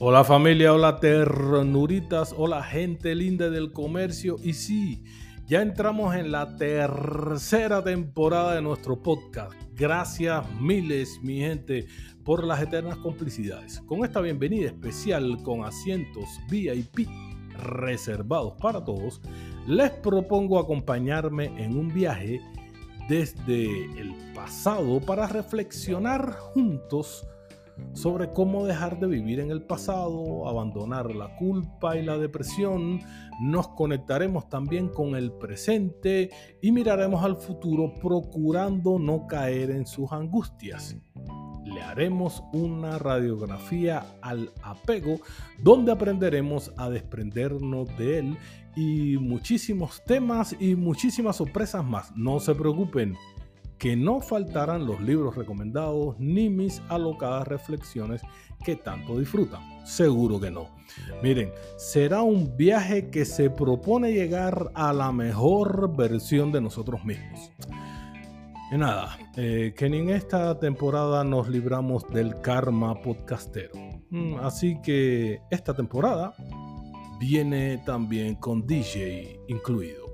Hola familia, hola ternuritas, hola gente linda del comercio y sí, ya entramos en la tercera temporada de nuestro podcast. Gracias miles mi gente por las eternas complicidades. Con esta bienvenida especial con asientos VIP reservados para todos, les propongo acompañarme en un viaje desde el pasado para reflexionar juntos sobre cómo dejar de vivir en el pasado, abandonar la culpa y la depresión. Nos conectaremos también con el presente y miraremos al futuro procurando no caer en sus angustias. Le haremos una radiografía al apego donde aprenderemos a desprendernos de él y muchísimos temas y muchísimas sorpresas más. No se preocupen que no faltarán los libros recomendados ni mis alocadas reflexiones que tanto disfrutan. Seguro que no. Miren, será un viaje que se propone llegar a la mejor versión de nosotros mismos. Y nada, eh, que en esta temporada nos libramos del karma podcastero. Mm, así que esta temporada viene también con DJ incluido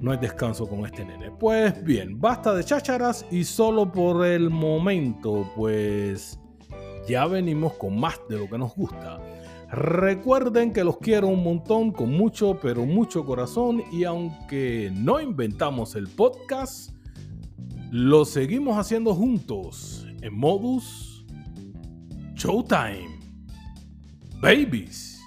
no hay descanso con este nene. Pues bien, basta de chácharas y solo por el momento, pues ya venimos con más de lo que nos gusta. Recuerden que los quiero un montón, con mucho, pero mucho corazón y aunque no inventamos el podcast, lo seguimos haciendo juntos en modus Showtime. Babies.